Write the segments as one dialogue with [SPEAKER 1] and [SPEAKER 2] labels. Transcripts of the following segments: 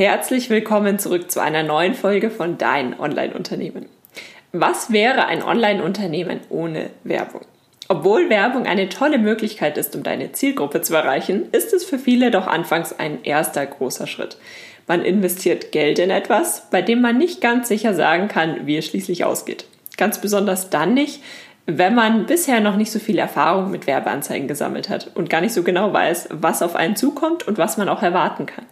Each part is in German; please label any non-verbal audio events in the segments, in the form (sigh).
[SPEAKER 1] Herzlich willkommen zurück zu einer neuen Folge von Dein Online-Unternehmen. Was wäre ein Online-Unternehmen ohne Werbung? Obwohl Werbung eine tolle Möglichkeit ist, um deine Zielgruppe zu erreichen, ist es für viele doch anfangs ein erster großer Schritt. Man investiert Geld in etwas, bei dem man nicht ganz sicher sagen kann, wie es schließlich ausgeht. Ganz besonders dann nicht, wenn man bisher noch nicht so viel Erfahrung mit Werbeanzeigen gesammelt hat und gar nicht so genau weiß, was auf einen zukommt und was man auch erwarten kann.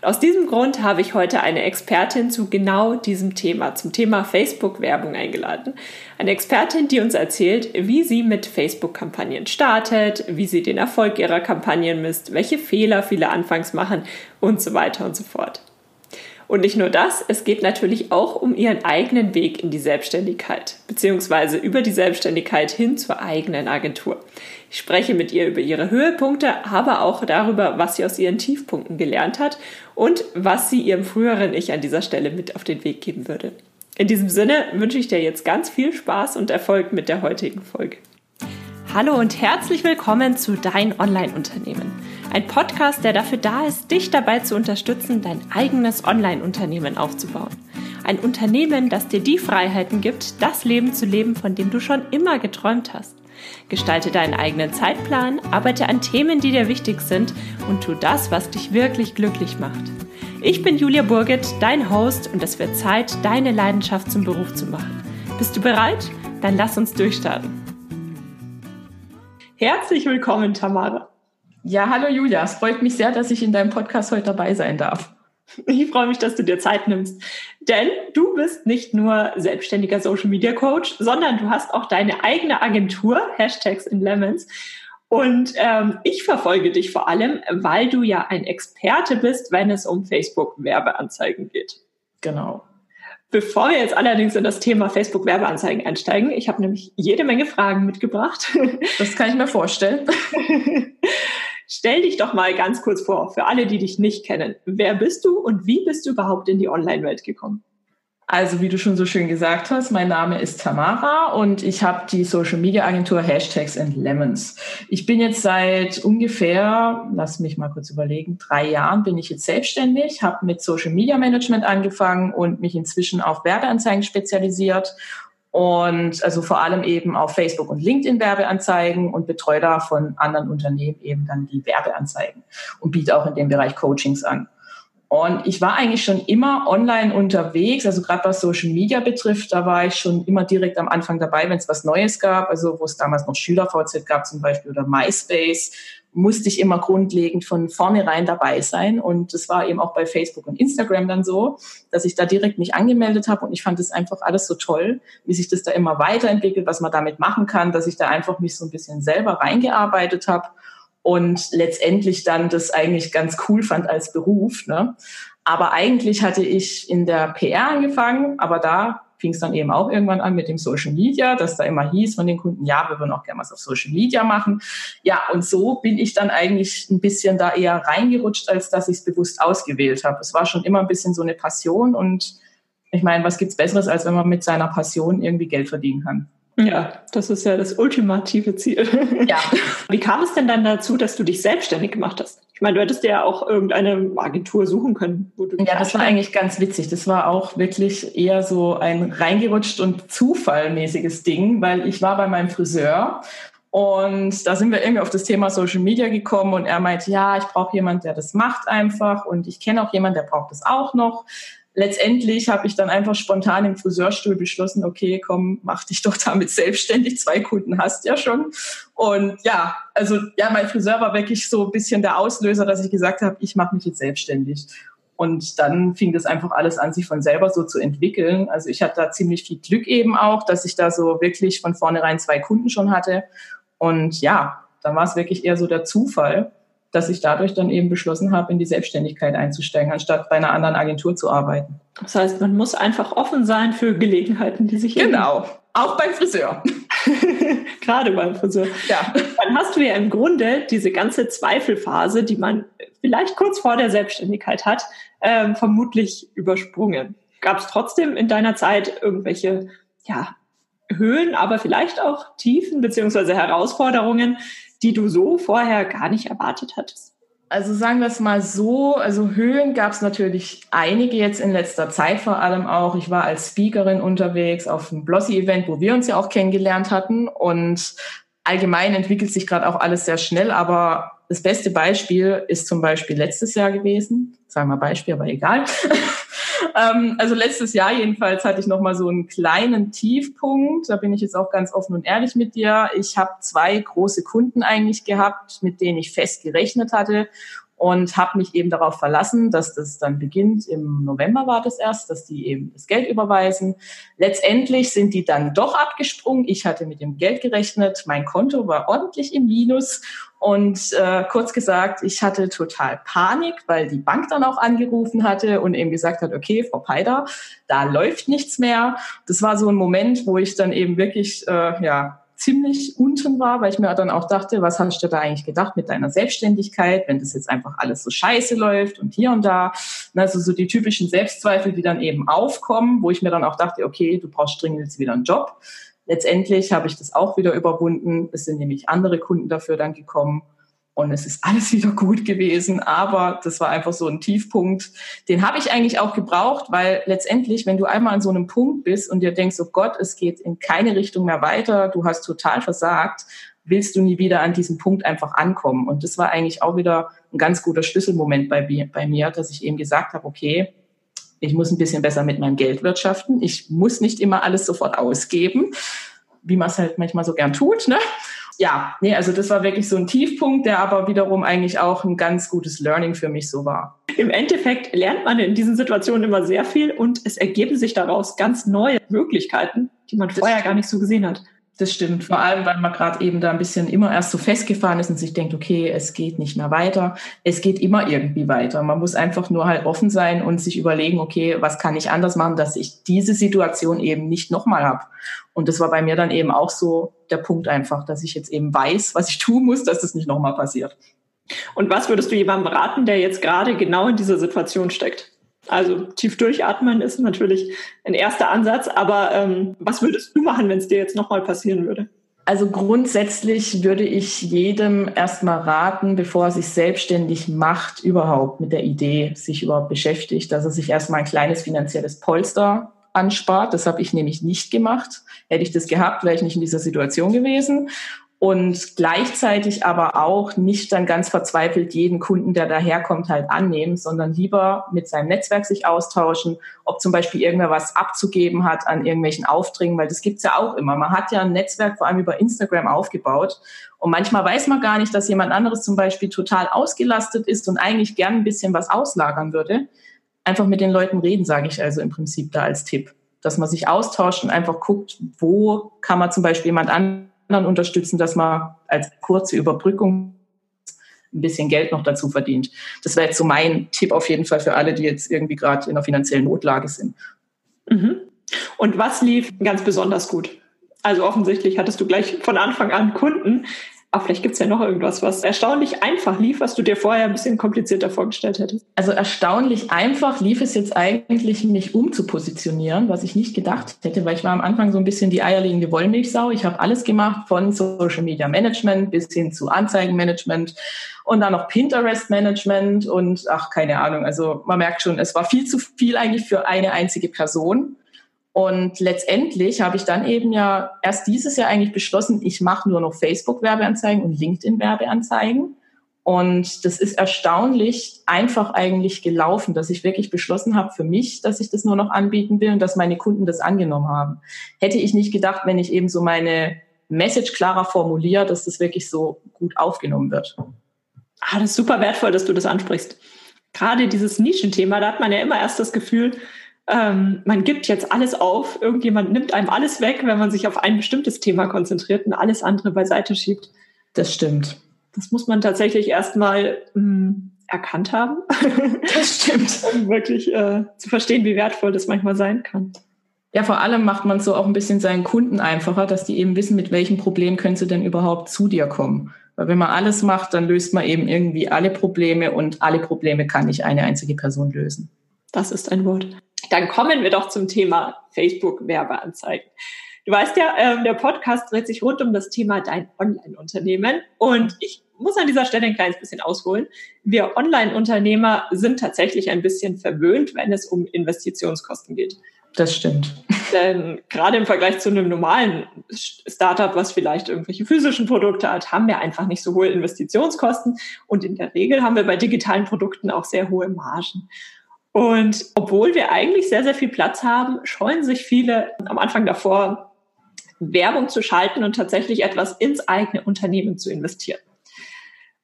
[SPEAKER 1] Und aus diesem Grund habe ich heute eine Expertin zu genau diesem Thema, zum Thema Facebook-Werbung eingeladen. Eine Expertin, die uns erzählt, wie sie mit Facebook-Kampagnen startet, wie sie den Erfolg ihrer Kampagnen misst, welche Fehler viele anfangs machen und so weiter und so fort. Und nicht nur das, es geht natürlich auch um ihren eigenen Weg in die Selbstständigkeit, beziehungsweise über die Selbstständigkeit hin zur eigenen Agentur. Ich spreche mit ihr über ihre Höhepunkte, aber auch darüber, was sie aus ihren Tiefpunkten gelernt hat und was sie ihrem früheren Ich an dieser Stelle mit auf den Weg geben würde. In diesem Sinne wünsche ich dir jetzt ganz viel Spaß und Erfolg mit der heutigen Folge. Hallo und herzlich willkommen zu Dein Online-Unternehmen. Ein Podcast, der dafür da ist, dich dabei zu unterstützen, dein eigenes Online-Unternehmen aufzubauen. Ein Unternehmen, das dir die Freiheiten gibt, das Leben zu leben, von dem du schon immer geträumt hast. Gestalte deinen eigenen Zeitplan, arbeite an Themen, die dir wichtig sind und tu das, was dich wirklich glücklich macht. Ich bin Julia Burget, dein Host und es wird Zeit, deine Leidenschaft zum Beruf zu machen. Bist du bereit? Dann lass uns durchstarten. Herzlich willkommen, Tamara.
[SPEAKER 2] Ja, hallo Julia. Es freut mich sehr, dass ich in deinem Podcast heute dabei sein darf.
[SPEAKER 1] Ich freue mich, dass du dir Zeit nimmst. Denn du bist nicht nur selbstständiger Social Media Coach, sondern du hast auch deine eigene Agentur, Hashtags in Lemons. Und ähm, ich verfolge dich vor allem, weil du ja ein Experte bist, wenn es um Facebook-Werbeanzeigen geht.
[SPEAKER 2] Genau.
[SPEAKER 1] Bevor wir jetzt allerdings in das Thema Facebook-Werbeanzeigen einsteigen, ich habe nämlich jede Menge Fragen mitgebracht.
[SPEAKER 2] Das kann ich mir vorstellen. (laughs)
[SPEAKER 1] Stell dich doch mal ganz kurz vor, für alle, die dich nicht kennen. Wer bist du und wie bist du überhaupt in die Online-Welt gekommen?
[SPEAKER 2] Also wie du schon so schön gesagt hast, mein Name ist Tamara und ich habe die Social Media Agentur Hashtags and Lemons. Ich bin jetzt seit ungefähr, lass mich mal kurz überlegen, drei Jahren bin ich jetzt selbstständig, habe mit Social Media Management angefangen und mich inzwischen auf Werbeanzeigen spezialisiert und also vor allem eben auf Facebook und LinkedIn Werbeanzeigen und betreue da von anderen Unternehmen eben dann die Werbeanzeigen und biete auch in dem Bereich Coachings an. Und ich war eigentlich schon immer online unterwegs, also gerade was Social Media betrifft, da war ich schon immer direkt am Anfang dabei, wenn es was Neues gab, also wo es damals noch SchülerVZ gab zum Beispiel oder MySpace, musste ich immer grundlegend von vornherein dabei sein. Und das war eben auch bei Facebook und Instagram dann so, dass ich da direkt mich angemeldet habe und ich fand es einfach alles so toll, wie sich das da immer weiterentwickelt, was man damit machen kann, dass ich da einfach mich so ein bisschen selber reingearbeitet habe und letztendlich dann das eigentlich ganz cool fand als Beruf. Ne? Aber eigentlich hatte ich in der PR angefangen, aber da fing es dann eben auch irgendwann an mit dem Social Media, dass da immer hieß von den Kunden, ja, wir würden auch gerne was auf Social Media machen. Ja, und so bin ich dann eigentlich ein bisschen da eher reingerutscht, als dass ich es bewusst ausgewählt habe. Es war schon immer ein bisschen so eine Passion und ich meine, was gibt's Besseres, als wenn man mit seiner Passion irgendwie Geld verdienen kann?
[SPEAKER 1] Ja, das ist ja das ultimative Ziel. Ja. (laughs) Wie kam es denn dann dazu, dass du dich selbstständig gemacht hast? Ich meine, du hättest ja auch irgendeine Agentur suchen können.
[SPEAKER 2] Wo du ja, das war eigentlich ganz witzig. Das war auch wirklich eher so ein reingerutscht und zufallmäßiges Ding, weil ich war bei meinem Friseur und da sind wir irgendwie auf das Thema Social Media gekommen und er meinte, ja, ich brauche jemand, der das macht einfach und ich kenne auch jemand, der braucht das auch noch letztendlich habe ich dann einfach spontan im Friseurstuhl beschlossen, okay, komm, mach dich doch damit selbstständig. Zwei Kunden hast ja schon. Und ja, also ja, mein Friseur war wirklich so ein bisschen der Auslöser, dass ich gesagt habe, ich mache mich jetzt selbstständig. Und dann fing das einfach alles an, sich von selber so zu entwickeln. Also ich hatte da ziemlich viel Glück eben auch, dass ich da so wirklich von vornherein zwei Kunden schon hatte. Und ja, dann war es wirklich eher so der Zufall dass ich dadurch dann eben beschlossen habe, in die Selbstständigkeit einzusteigen, anstatt bei einer anderen Agentur zu arbeiten.
[SPEAKER 1] Das heißt, man muss einfach offen sein für Gelegenheiten, die sich
[SPEAKER 2] Genau, auch beim Friseur. (laughs)
[SPEAKER 1] Gerade beim Friseur. Ja. Dann hast du ja im Grunde diese ganze Zweifelphase, die man vielleicht kurz vor der Selbstständigkeit hat, ähm, vermutlich übersprungen. Gab es trotzdem in deiner Zeit irgendwelche ja, Höhen, aber vielleicht auch Tiefen beziehungsweise Herausforderungen, die du so vorher gar nicht erwartet hattest?
[SPEAKER 2] Also sagen wir es mal so, also Höhen gab es natürlich einige jetzt in letzter Zeit vor allem auch. Ich war als Speakerin unterwegs auf einem Blossy-Event, wo wir uns ja auch kennengelernt hatten. Und allgemein entwickelt sich gerade auch alles sehr schnell, aber das beste Beispiel ist zum Beispiel letztes Jahr gewesen. Sagen wir Beispiel, aber egal. (laughs) ähm, also letztes Jahr jedenfalls hatte ich noch mal so einen kleinen Tiefpunkt. Da bin ich jetzt auch ganz offen und ehrlich mit dir. Ich habe zwei große Kunden eigentlich gehabt, mit denen ich fest gerechnet hatte und habe mich eben darauf verlassen, dass das dann beginnt. Im November war das erst, dass die eben das Geld überweisen. Letztendlich sind die dann doch abgesprungen. Ich hatte mit dem Geld gerechnet. Mein Konto war ordentlich im Minus. Und äh, kurz gesagt, ich hatte total Panik, weil die Bank dann auch angerufen hatte und eben gesagt hat, okay, Frau Peider, da läuft nichts mehr. Das war so ein Moment, wo ich dann eben wirklich äh, ja ziemlich unten war, weil ich mir dann auch dachte, was hast du da eigentlich gedacht mit deiner Selbstständigkeit, wenn das jetzt einfach alles so scheiße läuft und hier und da. Also so die typischen Selbstzweifel, die dann eben aufkommen, wo ich mir dann auch dachte, okay, du brauchst dringend jetzt wieder einen Job. Letztendlich habe ich das auch wieder überwunden. Es sind nämlich andere Kunden dafür dann gekommen und es ist alles (laughs) wieder gut gewesen, aber das war einfach so ein Tiefpunkt. Den habe ich eigentlich auch gebraucht, weil letztendlich, wenn du einmal an so einem Punkt bist und dir denkst, oh Gott, es geht in keine Richtung mehr weiter, du hast total versagt, willst du nie wieder an diesem Punkt einfach ankommen. Und das war eigentlich auch wieder ein ganz guter Schlüsselmoment bei, bei mir, dass ich eben gesagt habe, okay, ich muss ein bisschen besser mit meinem Geld wirtschaften. Ich muss nicht immer alles sofort ausgeben, wie man es halt manchmal so gern tut. Ne? Ja, nee, also das war wirklich so ein Tiefpunkt, der aber wiederum eigentlich auch ein ganz gutes Learning für mich so war.
[SPEAKER 1] Im Endeffekt lernt man in diesen Situationen immer sehr viel und es ergeben sich daraus ganz neue Möglichkeiten, die man vorher gar nicht so gesehen hat.
[SPEAKER 2] Das stimmt, vor allem, weil man gerade eben da ein bisschen immer erst so festgefahren ist und sich denkt, okay, es geht nicht mehr weiter. Es geht immer irgendwie weiter. Man muss einfach nur halt offen sein und sich überlegen, okay, was kann ich anders machen, dass ich diese Situation eben nicht nochmal habe. Und das war bei mir dann eben auch so der Punkt einfach, dass ich jetzt eben weiß, was ich tun muss, dass das nicht nochmal passiert.
[SPEAKER 1] Und was würdest du jemandem raten, der jetzt gerade genau in dieser Situation steckt? Also tief durchatmen ist natürlich ein erster Ansatz, aber ähm, was würdest du machen, wenn es dir jetzt nochmal passieren würde?
[SPEAKER 2] Also grundsätzlich würde ich jedem erstmal raten, bevor er sich selbstständig macht, überhaupt mit der Idee sich überhaupt beschäftigt, dass er sich erstmal ein kleines finanzielles Polster anspart. Das habe ich nämlich nicht gemacht. Hätte ich das gehabt, wäre ich nicht in dieser Situation gewesen und gleichzeitig aber auch nicht dann ganz verzweifelt jeden Kunden, der daherkommt, halt annehmen, sondern lieber mit seinem Netzwerk sich austauschen, ob zum Beispiel irgendwer was abzugeben hat an irgendwelchen Aufträgen, weil das gibt's ja auch immer. Man hat ja ein Netzwerk vor allem über Instagram aufgebaut und manchmal weiß man gar nicht, dass jemand anderes zum Beispiel total ausgelastet ist und eigentlich gern ein bisschen was auslagern würde. Einfach mit den Leuten reden, sage ich also im Prinzip da als Tipp, dass man sich austauscht und einfach guckt, wo kann man zum Beispiel jemand an anderen unterstützen, dass man als kurze Überbrückung ein bisschen Geld noch dazu verdient. Das wäre jetzt so mein Tipp auf jeden Fall für alle, die jetzt irgendwie gerade in einer finanziellen Notlage sind.
[SPEAKER 1] Mhm. Und was lief ganz besonders gut? Also offensichtlich hattest du gleich von Anfang an Kunden, aber vielleicht gibt es ja noch irgendwas, was erstaunlich einfach lief, was du dir vorher ein bisschen komplizierter vorgestellt hättest.
[SPEAKER 2] Also erstaunlich einfach lief es jetzt eigentlich, mich umzupositionieren, was ich nicht gedacht hätte, weil ich war am Anfang so ein bisschen die eierlegende Wollmilchsau. Ich habe alles gemacht, von Social Media Management bis hin zu Anzeigenmanagement und dann noch Pinterest Management und ach, keine Ahnung. Also man merkt schon, es war viel zu viel eigentlich für eine einzige Person. Und letztendlich habe ich dann eben ja erst dieses Jahr eigentlich beschlossen, ich mache nur noch Facebook-Werbeanzeigen und LinkedIn-Werbeanzeigen. Und das ist erstaunlich einfach eigentlich gelaufen, dass ich wirklich beschlossen habe für mich, dass ich das nur noch anbieten will und dass meine Kunden das angenommen haben. Hätte ich nicht gedacht, wenn ich eben so meine Message klarer formuliere, dass das wirklich so gut aufgenommen wird.
[SPEAKER 1] Ah, das ist super wertvoll, dass du das ansprichst. Gerade dieses Nischenthema, da hat man ja immer erst das Gefühl, ähm, man gibt jetzt alles auf, irgendjemand nimmt einem alles weg, wenn man sich auf ein bestimmtes Thema konzentriert und alles andere beiseite schiebt.
[SPEAKER 2] Das stimmt.
[SPEAKER 1] Das muss man tatsächlich erstmal hm, erkannt haben. (laughs)
[SPEAKER 2] Das stimmt. (laughs)
[SPEAKER 1] um wirklich äh, zu verstehen, wie wertvoll das manchmal sein kann.
[SPEAKER 2] Ja, vor allem macht man so auch ein bisschen seinen Kunden einfacher, dass die eben wissen, mit welchem Problem können sie denn überhaupt zu dir kommen. Weil wenn man alles macht, dann löst man eben irgendwie alle Probleme und alle Probleme kann nicht eine einzige Person lösen.
[SPEAKER 1] Das ist ein Wort. Dann kommen wir doch zum Thema Facebook-Werbeanzeigen. Du weißt ja, äh, der Podcast dreht sich rund um das Thema dein Online-Unternehmen und ich muss an dieser Stelle ein kleines bisschen ausholen. Wir Online-Unternehmer sind tatsächlich ein bisschen verwöhnt, wenn es um Investitionskosten geht.
[SPEAKER 2] Das stimmt.
[SPEAKER 1] Denn gerade im Vergleich zu einem normalen Startup, was vielleicht irgendwelche physischen Produkte hat, haben wir einfach nicht so hohe Investitionskosten. Und in der Regel haben wir bei digitalen Produkten auch sehr hohe Margen. Und obwohl wir eigentlich sehr, sehr viel Platz haben, scheuen sich viele am Anfang davor, Werbung zu schalten und tatsächlich etwas ins eigene Unternehmen zu investieren.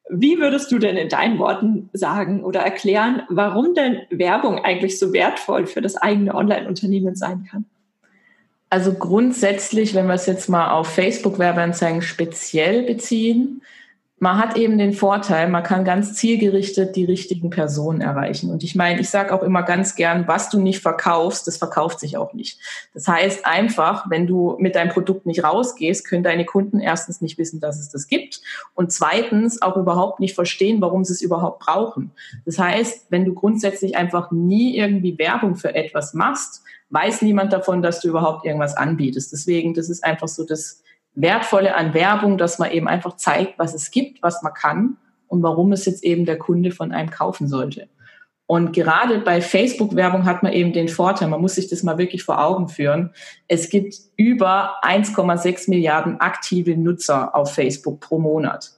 [SPEAKER 1] Wie würdest du denn in deinen Worten sagen oder erklären, warum denn Werbung eigentlich so wertvoll für das eigene Online-Unternehmen sein kann?
[SPEAKER 2] Also grundsätzlich, wenn wir es jetzt mal auf Facebook-Werbeanzeigen speziell beziehen, man hat eben den Vorteil, man kann ganz zielgerichtet die richtigen Personen erreichen. Und ich meine, ich sage auch immer ganz gern, was du nicht verkaufst, das verkauft sich auch nicht. Das heißt einfach, wenn du mit deinem Produkt nicht rausgehst, können deine Kunden erstens nicht wissen, dass es das gibt und zweitens auch überhaupt nicht verstehen, warum sie es überhaupt brauchen. Das heißt, wenn du grundsätzlich einfach nie irgendwie Werbung für etwas machst, weiß niemand davon, dass du überhaupt irgendwas anbietest. Deswegen, das ist einfach so das Wertvolle an Werbung, dass man eben einfach zeigt, was es gibt, was man kann und warum es jetzt eben der Kunde von einem kaufen sollte. Und gerade bei Facebook-Werbung hat man eben den Vorteil, man muss sich das mal wirklich vor Augen führen. Es gibt über 1,6 Milliarden aktive Nutzer auf Facebook pro Monat.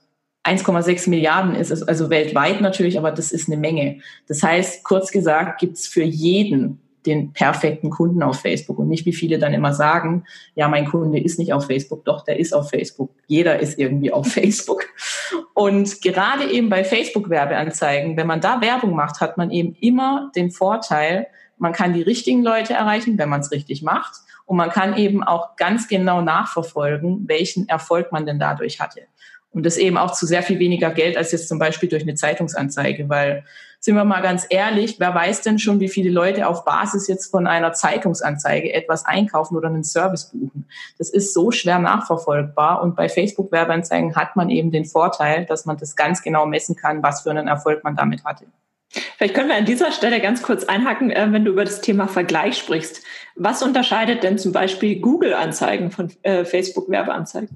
[SPEAKER 2] 1,6 Milliarden ist es also weltweit natürlich, aber das ist eine Menge. Das heißt, kurz gesagt, gibt es für jeden den perfekten Kunden auf Facebook und nicht wie viele dann immer sagen, ja, mein Kunde ist nicht auf Facebook, doch, der ist auf Facebook. Jeder ist irgendwie auf (laughs) Facebook. Und gerade eben bei Facebook-Werbeanzeigen, wenn man da Werbung macht, hat man eben immer den Vorteil, man kann die richtigen Leute erreichen, wenn man es richtig macht. Und man kann eben auch ganz genau nachverfolgen, welchen Erfolg man denn dadurch hatte. Und das eben auch zu sehr viel weniger Geld als jetzt zum Beispiel durch eine Zeitungsanzeige, weil sind wir mal ganz ehrlich, wer weiß denn schon, wie viele Leute auf Basis jetzt von einer Zeitungsanzeige etwas einkaufen oder einen Service buchen? Das ist so schwer nachverfolgbar und bei Facebook-Werbeanzeigen hat man eben den Vorteil, dass man das ganz genau messen kann, was für einen Erfolg man damit hatte.
[SPEAKER 1] Vielleicht können wir an dieser Stelle ganz kurz einhaken, äh, wenn du über das Thema Vergleich sprichst. Was unterscheidet denn zum Beispiel Google-Anzeigen von äh, Facebook-Werbeanzeigen?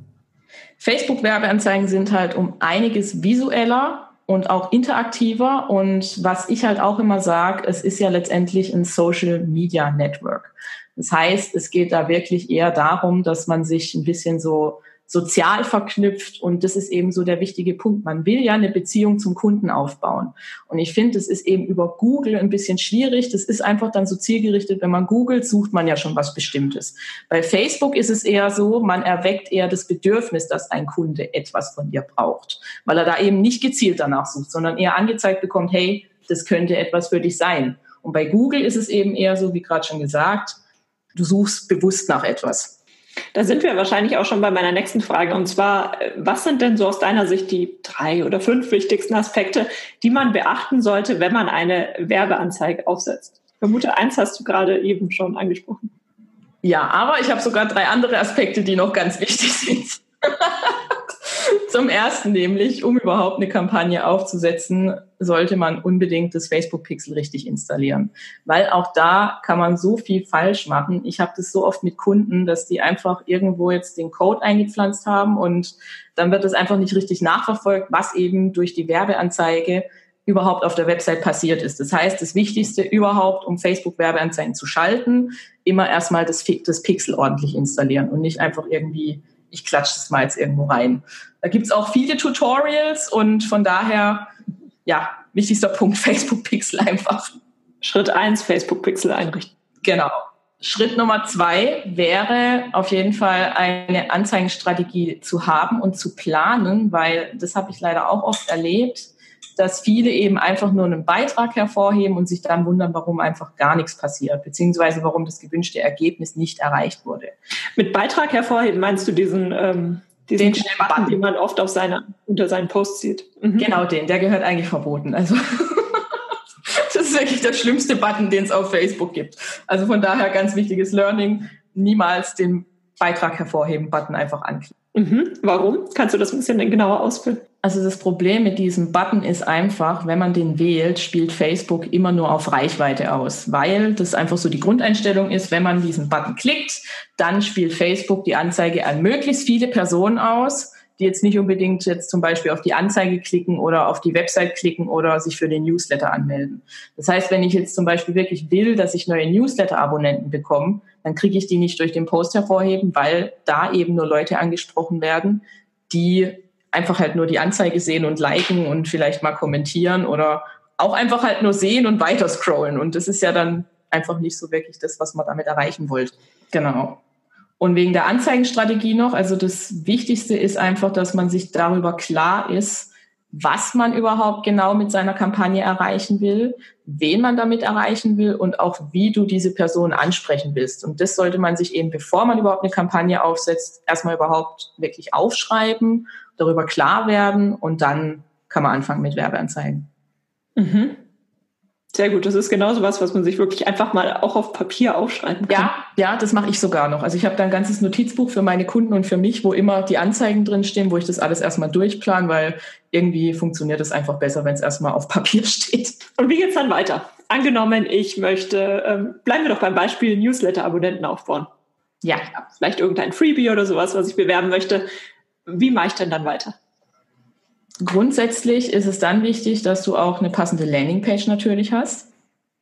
[SPEAKER 2] Facebook-Werbeanzeigen sind halt um einiges visueller und auch interaktiver. Und was ich halt auch immer sage, es ist ja letztendlich ein Social Media Network. Das heißt, es geht da wirklich eher darum, dass man sich ein bisschen so sozial verknüpft und das ist eben so der wichtige Punkt. Man will ja eine Beziehung zum Kunden aufbauen. Und ich finde, es ist eben über Google ein bisschen schwierig. Das ist einfach dann so zielgerichtet. Wenn man googelt, sucht man ja schon was Bestimmtes. Bei Facebook ist es eher so, man erweckt eher das Bedürfnis, dass ein Kunde etwas von dir braucht, weil er da eben nicht gezielt danach sucht, sondern eher angezeigt bekommt, hey, das könnte etwas für dich sein. Und bei Google ist es eben eher so, wie gerade schon gesagt, du suchst bewusst nach etwas.
[SPEAKER 1] Da sind wir wahrscheinlich auch schon bei meiner nächsten Frage. Und zwar, äh, was sind denn so aus deiner Sicht die drei oder fünf wichtigsten Aspekte, die man beachten sollte, wenn man eine Werbeanzeige aufsetzt? Ich vermute, eins hast du gerade eben schon angesprochen.
[SPEAKER 2] Ja, aber ich habe sogar drei andere Aspekte, die noch ganz wichtig sind. (laughs) Zum ersten nämlich, um überhaupt eine Kampagne aufzusetzen, sollte man unbedingt das Facebook Pixel richtig installieren. Weil auch da kann man so viel falsch machen. Ich habe das so oft mit Kunden, dass die einfach irgendwo jetzt den Code eingepflanzt haben und dann wird es einfach nicht richtig nachverfolgt, was eben durch die Werbeanzeige überhaupt auf der Website passiert ist. Das heißt, das Wichtigste überhaupt, um Facebook-Werbeanzeigen zu schalten, immer erstmal das, das Pixel ordentlich installieren und nicht einfach irgendwie ich klatsche das mal jetzt irgendwo rein. Da gibt's auch viele Tutorials und von daher, ja, wichtigster Punkt, (laughs) Facebook Pixel einfach.
[SPEAKER 1] Schritt eins Facebook Pixel einrichten.
[SPEAKER 2] Genau. Schritt Nummer zwei wäre auf jeden Fall eine Anzeigenstrategie zu haben und zu planen, weil das habe ich leider auch oft erlebt dass viele eben einfach nur einen Beitrag hervorheben und sich dann wundern, warum einfach gar nichts passiert, beziehungsweise warum das gewünschte Ergebnis nicht erreicht wurde.
[SPEAKER 1] Mit Beitrag hervorheben meinst du diesen, ähm, diesen den Button, den man oft auf seine, unter seinen Posts sieht?
[SPEAKER 2] Mhm. Genau den, der gehört eigentlich verboten. Also (laughs) das ist wirklich der schlimmste Button, den es auf Facebook gibt. Also von daher ganz wichtiges Learning, niemals den Beitrag hervorheben Button einfach anklicken.
[SPEAKER 1] Mhm. Warum? Kannst du das ein bisschen genauer ausführen?
[SPEAKER 2] Also das Problem mit diesem Button ist einfach, wenn man den wählt, spielt Facebook immer nur auf Reichweite aus, weil das einfach so die Grundeinstellung ist, wenn man diesen Button klickt, dann spielt Facebook die Anzeige an möglichst viele Personen aus, die jetzt nicht unbedingt jetzt zum Beispiel auf die Anzeige klicken oder auf die Website klicken oder sich für den Newsletter anmelden. Das heißt, wenn ich jetzt zum Beispiel wirklich will, dass ich neue Newsletter-Abonnenten bekomme, dann kriege ich die nicht durch den Post hervorheben, weil da eben nur Leute angesprochen werden, die einfach halt nur die Anzeige sehen und liken und vielleicht mal kommentieren oder auch einfach halt nur sehen und weiter scrollen. Und das ist ja dann einfach nicht so wirklich das, was man damit erreichen wollte. Genau. Und wegen der Anzeigenstrategie noch, also das Wichtigste ist einfach, dass man sich darüber klar ist, was man überhaupt genau mit seiner Kampagne erreichen will, wen man damit erreichen will und auch wie du diese Person ansprechen willst. Und das sollte man sich eben, bevor man überhaupt eine Kampagne aufsetzt, erstmal überhaupt wirklich aufschreiben, darüber klar werden und dann kann man anfangen mit Werbeanzeigen.
[SPEAKER 1] Mhm. Sehr gut, das ist genauso was, was man sich wirklich einfach mal auch auf Papier aufschreiben kann.
[SPEAKER 2] Ja, ja, das mache ich sogar noch. Also ich habe da ein ganzes Notizbuch für meine Kunden und für mich, wo immer die Anzeigen drinstehen, wo ich das alles erstmal durchplan, weil irgendwie funktioniert es einfach besser, wenn es erstmal auf Papier (laughs) steht.
[SPEAKER 1] Und wie geht's dann weiter? Angenommen, ich möchte, ähm, bleiben wir doch beim Beispiel Newsletter-Abonnenten aufbauen. Ja. ja. Vielleicht irgendein Freebie oder sowas, was ich bewerben möchte. Wie mache ich denn dann weiter?
[SPEAKER 2] Grundsätzlich ist es dann wichtig, dass du auch eine passende Landingpage natürlich hast.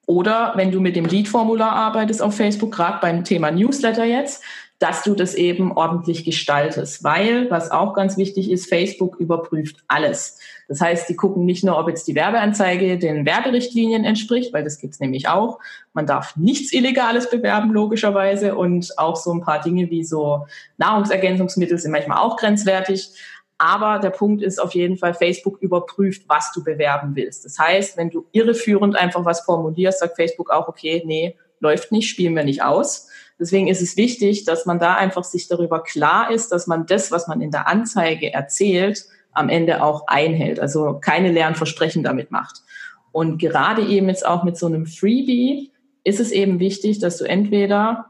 [SPEAKER 2] Oder wenn du mit dem Lead-Formular arbeitest auf Facebook, gerade beim Thema Newsletter jetzt, dass du das eben ordentlich gestaltest. Weil, was auch ganz wichtig ist, Facebook überprüft alles. Das heißt, die gucken nicht nur, ob jetzt die Werbeanzeige den Werberichtlinien entspricht, weil das gibt's nämlich auch. Man darf nichts Illegales bewerben, logischerweise. Und auch so ein paar Dinge wie so Nahrungsergänzungsmittel sind manchmal auch grenzwertig. Aber der Punkt ist auf jeden Fall, Facebook überprüft, was du bewerben willst. Das heißt, wenn du irreführend einfach was formulierst, sagt Facebook auch, okay, nee, läuft nicht, spielen wir nicht aus. Deswegen ist es wichtig, dass man da einfach sich darüber klar ist, dass man das, was man in der Anzeige erzählt, am Ende auch einhält. Also keine leeren Versprechen damit macht. Und gerade eben jetzt auch mit so einem Freebie ist es eben wichtig, dass du entweder,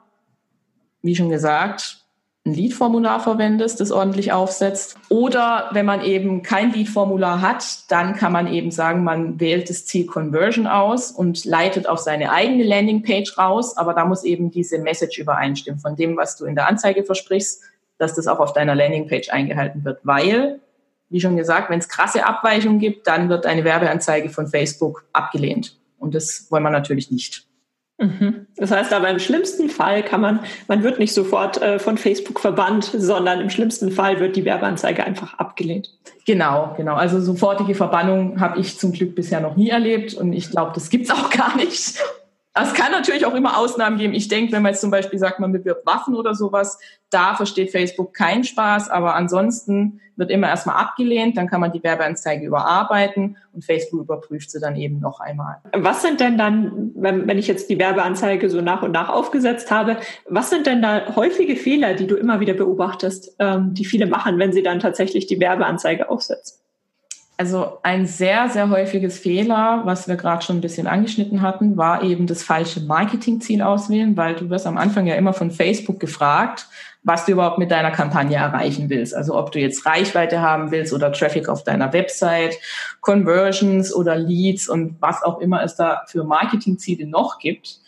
[SPEAKER 2] wie schon gesagt, ein Lead-Formular verwendest, das ordentlich aufsetzt. Oder wenn man eben kein Lead-Formular hat, dann kann man eben sagen, man wählt das Ziel Conversion aus und leitet auf seine eigene Landingpage raus. Aber da muss eben diese Message übereinstimmen von dem, was du in der Anzeige versprichst, dass das auch auf deiner Landingpage eingehalten wird. Weil, wie schon gesagt, wenn es krasse Abweichungen gibt, dann wird eine Werbeanzeige von Facebook abgelehnt. Und das wollen wir natürlich nicht.
[SPEAKER 1] Mhm. Das heißt aber im schlimmsten Fall kann man, man wird nicht sofort äh, von Facebook verbannt, sondern im schlimmsten Fall wird die Werbeanzeige einfach abgelehnt.
[SPEAKER 2] Genau, genau. Also sofortige Verbannung habe ich zum Glück bisher noch nie erlebt und ich glaube, das gibt's auch gar nicht. Es kann natürlich auch immer Ausnahmen geben. Ich denke, wenn man jetzt zum Beispiel sagt, man bewirbt Waffen oder sowas, da versteht Facebook keinen Spaß, aber ansonsten wird immer erstmal abgelehnt, dann kann man die Werbeanzeige überarbeiten und Facebook überprüft sie dann eben noch einmal.
[SPEAKER 1] Was sind denn dann, wenn, wenn ich jetzt die Werbeanzeige so nach und nach aufgesetzt habe, was sind denn da häufige Fehler, die du immer wieder beobachtest, ähm, die viele machen, wenn sie dann tatsächlich die Werbeanzeige aufsetzen?
[SPEAKER 2] Also ein sehr, sehr häufiges Fehler, was wir gerade schon ein bisschen angeschnitten hatten, war eben das falsche Marketingziel auswählen, weil du wirst am Anfang ja immer von Facebook gefragt, was du überhaupt mit deiner Kampagne erreichen willst. Also ob du jetzt Reichweite haben willst oder Traffic auf deiner Website, Conversions oder Leads und was auch immer es da für Marketingziele noch gibt.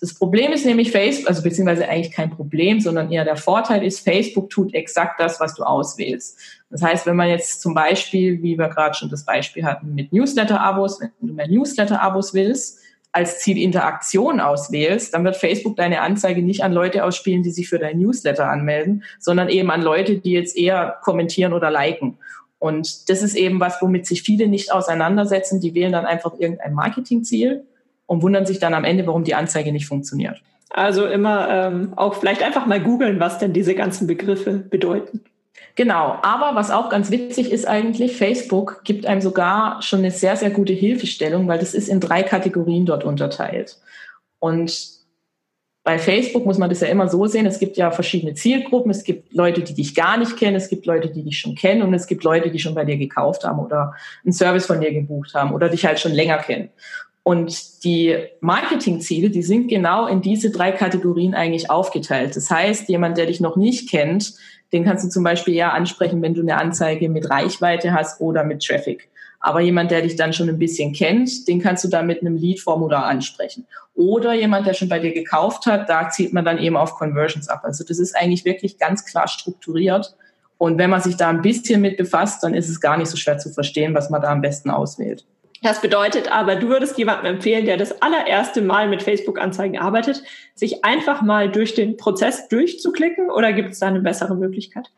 [SPEAKER 2] Das Problem ist nämlich Facebook, also beziehungsweise eigentlich kein Problem, sondern eher der Vorteil ist, Facebook tut exakt das, was du auswählst. Das heißt, wenn man jetzt zum Beispiel, wie wir gerade schon das Beispiel hatten, mit Newsletter-Abos, wenn du mehr Newsletter-Abos willst, als Ziel Interaktion auswählst, dann wird Facebook deine Anzeige nicht an Leute ausspielen, die sich für dein Newsletter anmelden, sondern eben an Leute, die jetzt eher kommentieren oder liken. Und das ist eben was, womit sich viele nicht auseinandersetzen. Die wählen dann einfach irgendein Marketingziel und wundern sich dann am Ende, warum die Anzeige nicht funktioniert.
[SPEAKER 1] Also immer ähm, auch vielleicht einfach mal googeln, was denn diese ganzen Begriffe bedeuten.
[SPEAKER 2] Genau, aber was auch ganz witzig ist eigentlich, Facebook gibt einem sogar schon eine sehr, sehr gute Hilfestellung, weil das ist in drei Kategorien dort unterteilt. Und bei Facebook muss man das ja immer so sehen, es gibt ja verschiedene Zielgruppen, es gibt Leute, die dich gar nicht kennen, es gibt Leute, die dich schon kennen und es gibt Leute, die schon bei dir gekauft haben oder einen Service von dir gebucht haben oder dich halt schon länger kennen. Und die Marketingziele, die sind genau in diese drei Kategorien eigentlich aufgeteilt. Das heißt, jemand, der dich noch nicht kennt, den kannst du zum Beispiel eher ansprechen, wenn du eine Anzeige mit Reichweite hast oder mit Traffic. Aber jemand, der dich dann schon ein bisschen kennt, den kannst du dann mit einem Lead-Formular ansprechen. Oder jemand, der schon bei dir gekauft hat, da zielt man dann eben auf Conversions ab. Also das ist eigentlich wirklich ganz klar strukturiert Und wenn man sich da ein bisschen mit befasst, dann ist es gar nicht so schwer zu verstehen, was man da am besten auswählt.
[SPEAKER 1] Das bedeutet aber, du würdest jemandem empfehlen, der das allererste Mal mit Facebook-Anzeigen arbeitet, sich einfach mal durch den Prozess durchzuklicken oder gibt es da eine bessere Möglichkeit?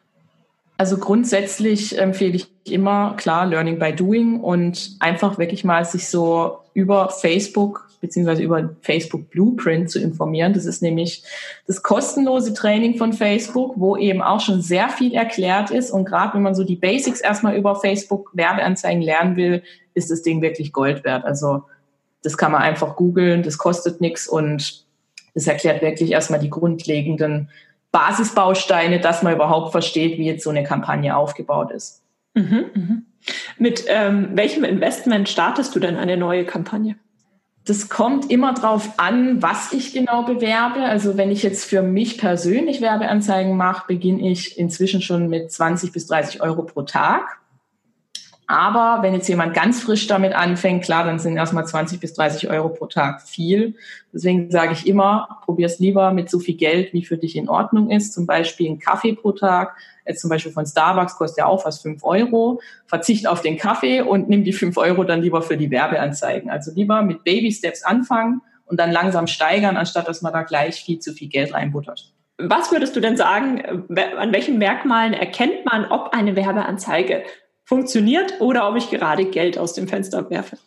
[SPEAKER 2] Also grundsätzlich empfehle ich immer, klar, Learning by Doing und einfach wirklich mal sich so über Facebook beziehungsweise über Facebook Blueprint zu informieren. Das ist nämlich das kostenlose Training von Facebook, wo eben auch schon sehr viel erklärt ist. Und gerade wenn man so die Basics erstmal über Facebook Werbeanzeigen lernen will, ist das Ding wirklich Gold wert. Also das kann man einfach googeln, das kostet nichts und das erklärt wirklich erstmal die grundlegenden Basisbausteine, dass man überhaupt versteht, wie jetzt so eine Kampagne aufgebaut ist.
[SPEAKER 1] Mhm, mh. Mit ähm, welchem Investment startest du denn eine neue Kampagne?
[SPEAKER 2] Das kommt immer drauf an, was ich genau bewerbe. Also wenn ich jetzt für mich persönlich Werbeanzeigen mache, beginne ich inzwischen schon mit 20 bis 30 Euro pro Tag. Aber wenn jetzt jemand ganz frisch damit anfängt, klar, dann sind erstmal 20 bis 30 Euro pro Tag viel. Deswegen sage ich immer, probier es lieber mit so viel Geld, wie für dich in Ordnung ist. Zum Beispiel ein Kaffee pro Tag. Jetzt zum Beispiel von Starbucks kostet ja auch fast 5 Euro. Verzicht auf den Kaffee und nimm die 5 Euro dann lieber für die Werbeanzeigen. Also lieber mit Baby Steps anfangen und dann langsam steigern, anstatt dass man da gleich viel zu viel Geld reinbuttert.
[SPEAKER 1] Was würdest du denn sagen, an welchen Merkmalen erkennt man, ob eine Werbeanzeige funktioniert oder ob ich gerade Geld aus dem Fenster werfe.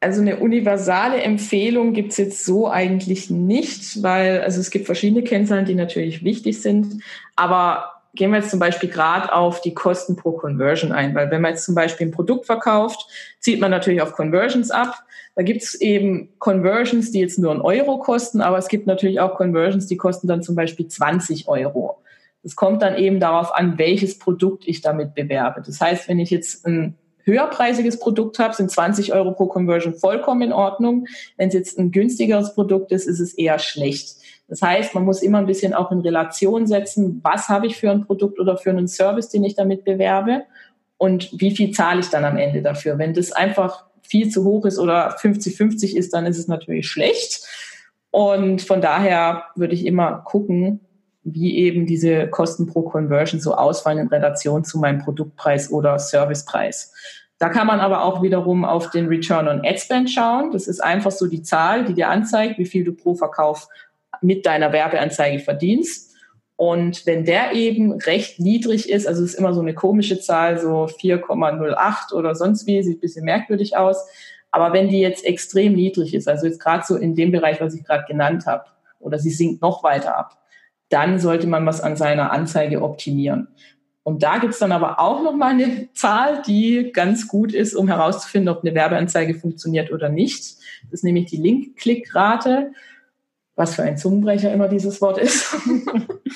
[SPEAKER 2] Also eine universale Empfehlung gibt es jetzt so eigentlich nicht, weil also es gibt verschiedene Kennzahlen, die natürlich wichtig sind. Aber gehen wir jetzt zum Beispiel gerade auf die Kosten pro Conversion ein, weil wenn man jetzt zum Beispiel ein Produkt verkauft, zieht man natürlich auf Conversions ab. Da gibt es eben Conversions, die jetzt nur einen Euro kosten, aber es gibt natürlich auch Conversions, die kosten dann zum Beispiel 20 Euro. Es kommt dann eben darauf an, welches Produkt ich damit bewerbe. Das heißt, wenn ich jetzt ein höherpreisiges Produkt habe, sind 20 Euro pro Conversion vollkommen in Ordnung. Wenn es jetzt ein günstigeres Produkt ist, ist es eher schlecht. Das heißt, man muss immer ein bisschen auch in Relation setzen, was habe ich für ein Produkt oder für einen Service, den ich damit bewerbe und wie viel zahle ich dann am Ende dafür. Wenn das einfach viel zu hoch ist oder 50-50 ist, dann ist es natürlich schlecht. Und von daher würde ich immer gucken, wie eben diese Kosten pro Conversion so ausfallen in Relation zu meinem Produktpreis oder Servicepreis. Da kann man aber auch wiederum auf den Return on Ad Spend schauen. Das ist einfach so die Zahl, die dir anzeigt, wie viel du pro Verkauf mit deiner Werbeanzeige verdienst. Und wenn der eben recht niedrig ist, also es ist immer so eine komische Zahl, so 4,08 oder sonst wie, sieht ein bisschen merkwürdig aus. Aber wenn die jetzt extrem niedrig ist, also jetzt gerade so in dem Bereich, was ich gerade genannt habe, oder sie sinkt noch weiter ab, dann sollte man was an seiner Anzeige optimieren. Und da gibt's dann aber auch noch mal eine Zahl, die ganz gut ist, um herauszufinden, ob eine Werbeanzeige funktioniert oder nicht. Das ist nämlich die Link-Klick-Rate. Was für ein Zungenbrecher immer dieses Wort ist.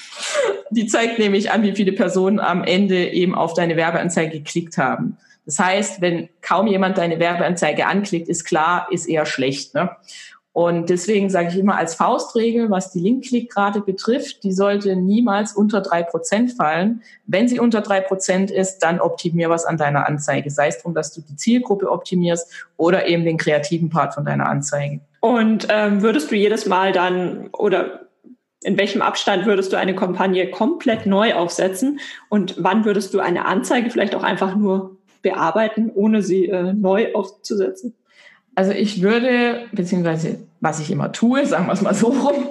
[SPEAKER 2] (laughs) die zeigt nämlich an, wie viele Personen am Ende eben auf deine Werbeanzeige geklickt haben. Das heißt, wenn kaum jemand deine Werbeanzeige anklickt, ist klar, ist eher schlecht. Ne? Und deswegen sage ich immer als Faustregel, was die Link-Klick-Rate betrifft, die sollte niemals unter drei Prozent fallen. Wenn sie unter drei Prozent ist, dann optimier was an deiner Anzeige. Sei es darum, dass du die Zielgruppe optimierst oder eben den kreativen Part von deiner Anzeige.
[SPEAKER 1] Und ähm, würdest du jedes Mal dann oder in welchem Abstand würdest du eine Kampagne komplett neu aufsetzen und wann würdest du eine Anzeige vielleicht auch einfach nur bearbeiten, ohne sie äh, neu aufzusetzen?
[SPEAKER 2] Also ich würde, beziehungsweise was ich immer tue, sagen wir es mal so rum,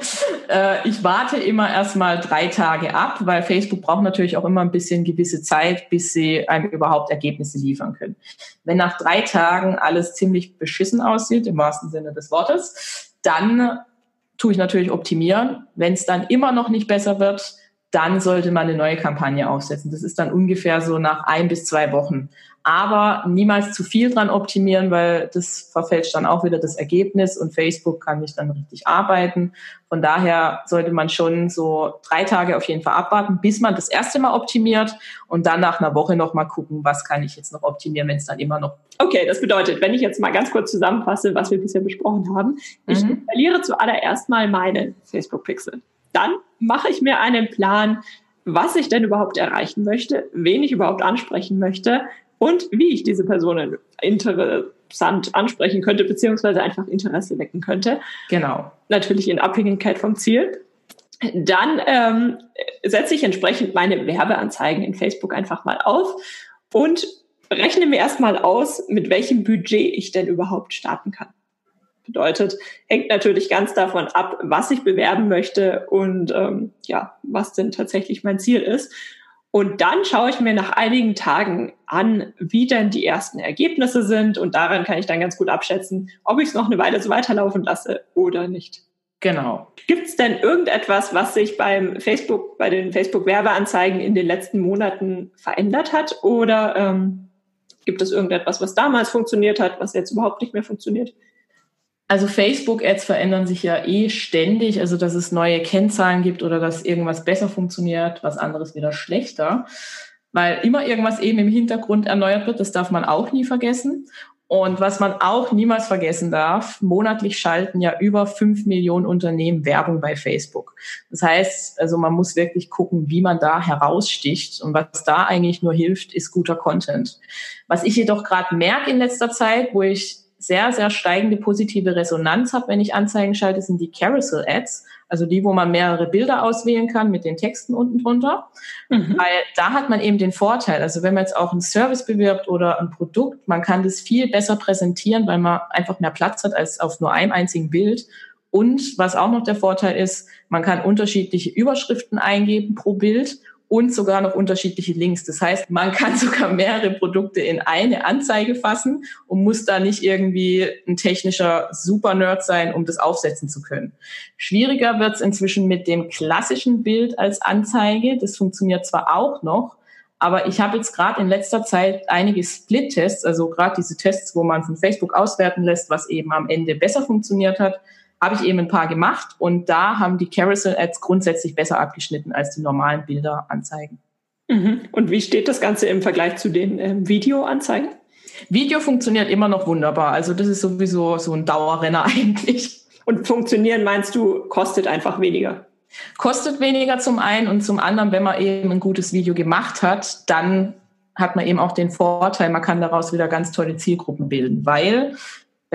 [SPEAKER 2] äh, ich warte immer erstmal drei Tage ab, weil Facebook braucht natürlich auch immer ein bisschen gewisse Zeit, bis sie einem überhaupt Ergebnisse liefern können. Wenn nach drei Tagen alles ziemlich beschissen aussieht, im wahrsten Sinne des Wortes, dann tue ich natürlich optimieren. Wenn es dann immer noch nicht besser wird, dann sollte man eine neue Kampagne aufsetzen. Das ist dann ungefähr so nach ein bis zwei Wochen aber niemals zu viel dran optimieren, weil das verfälscht dann auch wieder das Ergebnis und Facebook kann nicht dann richtig arbeiten. Von daher sollte man schon so drei Tage auf jeden Fall abwarten, bis man das erste Mal optimiert und dann nach einer Woche nochmal gucken, was kann ich jetzt noch optimieren, wenn es dann immer noch.
[SPEAKER 1] Okay, das bedeutet, wenn ich jetzt mal ganz kurz zusammenfasse, was wir bisher besprochen haben, ich mhm. verliere zuallererst mal meine Facebook-Pixel. Dann mache ich mir einen Plan, was ich denn überhaupt erreichen möchte, wen ich überhaupt ansprechen möchte, und wie ich diese Personen interessant ansprechen könnte, beziehungsweise einfach Interesse wecken könnte.
[SPEAKER 2] Genau.
[SPEAKER 1] Natürlich in Abhängigkeit vom Ziel. dann ähm, setze ich entsprechend meine Werbeanzeigen in Facebook einfach mal auf und rechne mir erstmal aus, mit welchem Budget ich denn überhaupt starten kann. Bedeutet, hängt natürlich ganz davon ab, was ich bewerben möchte und ähm, ja, was denn tatsächlich mein Ziel ist. Und dann schaue ich mir nach einigen Tagen an, wie denn die ersten Ergebnisse sind. Und daran kann ich dann ganz gut abschätzen, ob ich es noch eine Weile so weiterlaufen lasse oder nicht.
[SPEAKER 2] Genau.
[SPEAKER 1] Gibt es denn irgendetwas, was sich beim Facebook, bei den Facebook-Werbeanzeigen in den letzten Monaten verändert hat? Oder ähm, gibt es irgendetwas, was damals funktioniert hat, was jetzt überhaupt nicht mehr funktioniert?
[SPEAKER 2] Also Facebook-Ads verändern sich ja eh ständig, also dass es neue Kennzahlen gibt oder dass irgendwas besser funktioniert, was anderes wieder schlechter, weil immer irgendwas eben im Hintergrund erneuert wird, das darf man auch nie vergessen. Und was man auch niemals vergessen darf, monatlich schalten ja über fünf Millionen Unternehmen Werbung bei Facebook. Das heißt, also man muss wirklich gucken, wie man da heraussticht. Und was da eigentlich nur hilft, ist guter Content. Was ich jedoch gerade merke in letzter Zeit, wo ich sehr, sehr steigende positive Resonanz habe, wenn ich Anzeigen schalte, sind die Carousel Ads. Also die, wo man mehrere Bilder auswählen kann mit den Texten unten drunter. Mhm. Weil da hat man eben den Vorteil, also wenn man jetzt auch einen Service bewirbt oder ein Produkt, man kann das viel besser präsentieren, weil man einfach mehr Platz hat als auf nur einem einzigen Bild. Und was auch noch der Vorteil ist, man kann unterschiedliche Überschriften eingeben pro Bild und sogar noch unterschiedliche Links. Das heißt, man kann (laughs) sogar mehrere Produkte in eine Anzeige fassen und muss da nicht irgendwie ein technischer Super-Nerd sein, um das aufsetzen zu können. Schwieriger wird es inzwischen mit dem klassischen Bild als Anzeige. Das funktioniert zwar auch noch, aber ich habe jetzt gerade in letzter Zeit einige Split-Tests, also gerade diese Tests, wo man von Facebook auswerten lässt, was eben am Ende besser funktioniert hat, habe ich eben ein paar gemacht und da haben die Carousel-Ads grundsätzlich besser abgeschnitten als die normalen Bilderanzeigen.
[SPEAKER 1] Mhm. Und wie steht das Ganze im Vergleich zu den ähm, Videoanzeigen?
[SPEAKER 2] Video funktioniert immer noch wunderbar. Also das ist sowieso so ein Dauerrenner (laughs) eigentlich.
[SPEAKER 1] Und funktionieren meinst du, kostet einfach weniger?
[SPEAKER 2] Kostet weniger zum einen und zum anderen, wenn man eben ein gutes Video gemacht hat, dann hat man eben auch den Vorteil, man kann daraus wieder ganz tolle Zielgruppen bilden, weil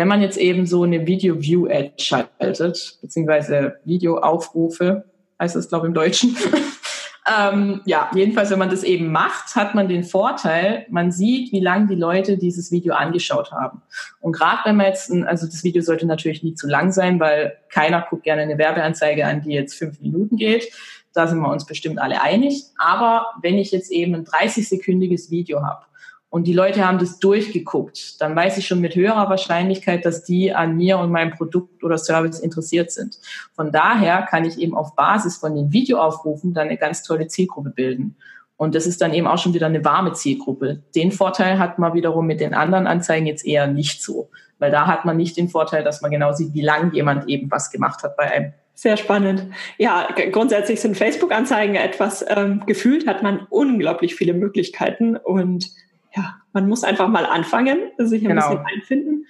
[SPEAKER 2] wenn man jetzt eben so eine Video-View-Ad schaltet, beziehungsweise Videoaufrufe, heißt das, glaube ich, im Deutschen. (laughs) ähm, ja, jedenfalls, wenn man das eben macht, hat man den Vorteil, man sieht, wie lange die Leute dieses Video angeschaut haben. Und gerade wenn man jetzt, also das Video sollte natürlich nie zu lang sein, weil keiner guckt gerne eine Werbeanzeige an, die jetzt fünf Minuten geht. Da sind wir uns bestimmt alle einig. Aber wenn ich jetzt eben ein 30-sekündiges Video habe, und die Leute haben das durchgeguckt, dann weiß ich schon mit höherer Wahrscheinlichkeit, dass die an mir und meinem Produkt oder Service interessiert sind. Von daher kann ich eben auf Basis von den Videoaufrufen dann eine ganz tolle Zielgruppe bilden. Und das ist dann eben auch schon wieder eine warme Zielgruppe. Den Vorteil hat man wiederum mit den anderen Anzeigen jetzt eher nicht so, weil da hat man nicht den Vorteil, dass man genau sieht, wie lang jemand eben was gemacht hat bei einem.
[SPEAKER 1] Sehr spannend. Ja, grundsätzlich sind Facebook-Anzeigen etwas ähm, gefühlt, hat man unglaublich viele Möglichkeiten und ja, man muss einfach mal anfangen, sich ein genau. bisschen einfinden,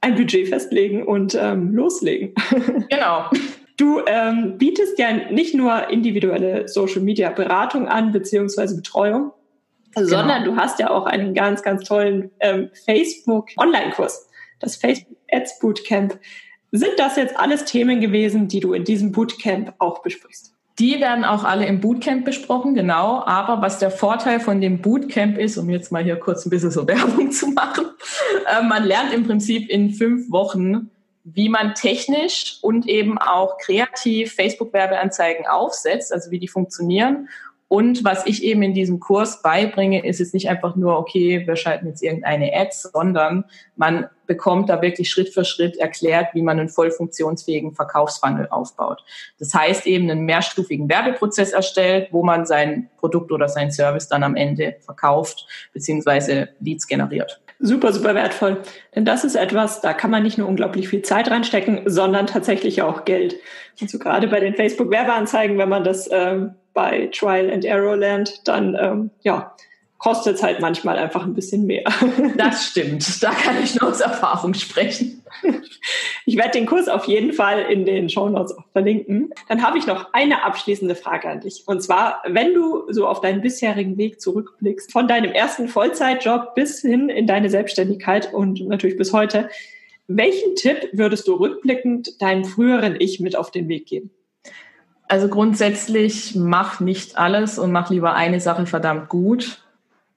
[SPEAKER 1] ein Budget festlegen und ähm, loslegen. (laughs)
[SPEAKER 2] Genau.
[SPEAKER 1] Du ähm, bietest ja nicht nur individuelle Social Media Beratung an, beziehungsweise Betreuung, genau. sondern du hast ja auch einen ganz, ganz tollen ähm, Facebook Online-Kurs, das Facebook Ads Bootcamp. Sind das jetzt alles Themen gewesen, die du in diesem Bootcamp auch besprichst?
[SPEAKER 2] Die werden auch alle im Bootcamp besprochen, genau. Aber was der Vorteil von dem Bootcamp ist, um jetzt mal hier kurz ein bisschen so (laughs) Werbung zu machen, äh, man lernt im Prinzip in fünf Wochen, wie man technisch und eben auch kreativ Facebook-Werbeanzeigen aufsetzt, also wie die funktionieren und was ich eben in diesem Kurs beibringe, ist jetzt nicht einfach nur, okay, wir schalten jetzt irgendeine Ad, sondern man bekommt da wirklich Schritt für Schritt erklärt, wie man einen voll funktionsfähigen Verkaufsfunnel aufbaut. Das heißt eben einen mehrstufigen Werbeprozess erstellt, wo man sein Produkt oder sein Service dann am Ende verkauft bzw. Leads generiert.
[SPEAKER 1] Super, super wertvoll. Denn das ist etwas, da kann man nicht nur unglaublich viel Zeit reinstecken, sondern tatsächlich auch Geld. Und so gerade bei den Facebook-Werbeanzeigen, wenn man das ähm, bei Trial and Error lernt, dann ähm, ja, kostet es halt manchmal einfach ein bisschen mehr. (laughs)
[SPEAKER 2] Das stimmt. Da kann ich nur aus Erfahrung sprechen.
[SPEAKER 1] Ich werde den Kurs auf jeden Fall in den Show Notes auch verlinken. Dann habe ich noch eine abschließende Frage an dich. Und zwar, wenn du so auf deinen bisherigen Weg zurückblickst, von deinem ersten Vollzeitjob bis hin in deine Selbstständigkeit und natürlich bis heute, welchen Tipp würdest du rückblickend deinem früheren Ich mit auf den Weg geben?
[SPEAKER 2] Also grundsätzlich mach nicht alles und mach lieber eine Sache verdammt gut.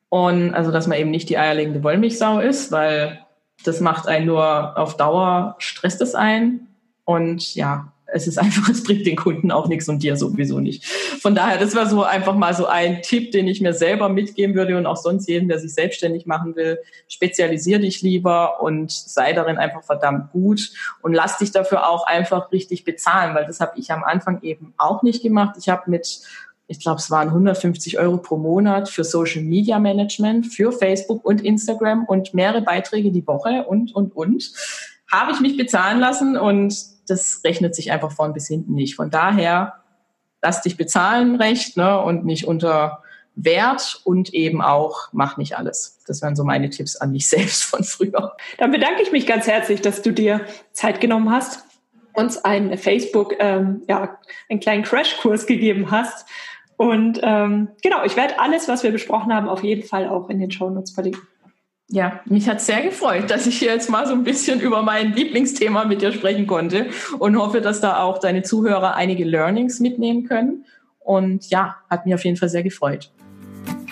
[SPEAKER 2] Und also, dass man eben nicht die eierlegende Wollmilchsau ist, weil das macht einen nur auf Dauer, stresst es ein. Und ja, es ist einfach, (laughs) es bringt den Kunden auch nichts und dir sowieso nicht. Von daher, das war so einfach mal so ein Tipp, den ich mir selber mitgeben würde und auch sonst jedem, der sich selbstständig machen will. Spezialisier dich lieber und sei darin einfach verdammt gut und lass dich dafür auch einfach richtig bezahlen, weil das habe ich am Anfang eben auch nicht gemacht. Ich habe mit ich glaube, es waren 150 Euro pro Monat für Social Media Management, für Facebook und Instagram und mehrere Beiträge die Woche und, und, und. Habe ich mich bezahlen lassen und das rechnet sich einfach vorn bis hinten nicht. Von daher, lass dich bezahlen recht ne, und nicht unter Wert und eben auch mach nicht alles. Das wären so meine Tipps an mich (laughs) selbst von früher.
[SPEAKER 1] Dann bedanke ich mich ganz herzlich, dass du dir Zeit genommen hast, uns einen Facebook, ähm, ja, einen kleinen Crashkurs gegeben hast. Und ähm, genau, ich werde alles, was wir besprochen haben, auf jeden Fall auch in den Show Notes verlinken.
[SPEAKER 2] Ja, mich hat sehr gefreut, dass ich hier jetzt mal so ein bisschen über mein Lieblingsthema mit dir sprechen konnte und hoffe, dass da auch deine Zuhörer einige Learnings mitnehmen können. Und ja, hat mich auf jeden Fall sehr gefreut.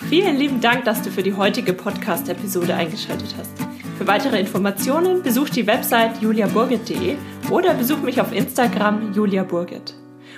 [SPEAKER 1] Vielen lieben Dank, dass du für die heutige Podcast-Episode eingeschaltet hast. Für weitere Informationen besuch die Website juliaburgit.de oder besuch mich auf Instagram juliaburgit.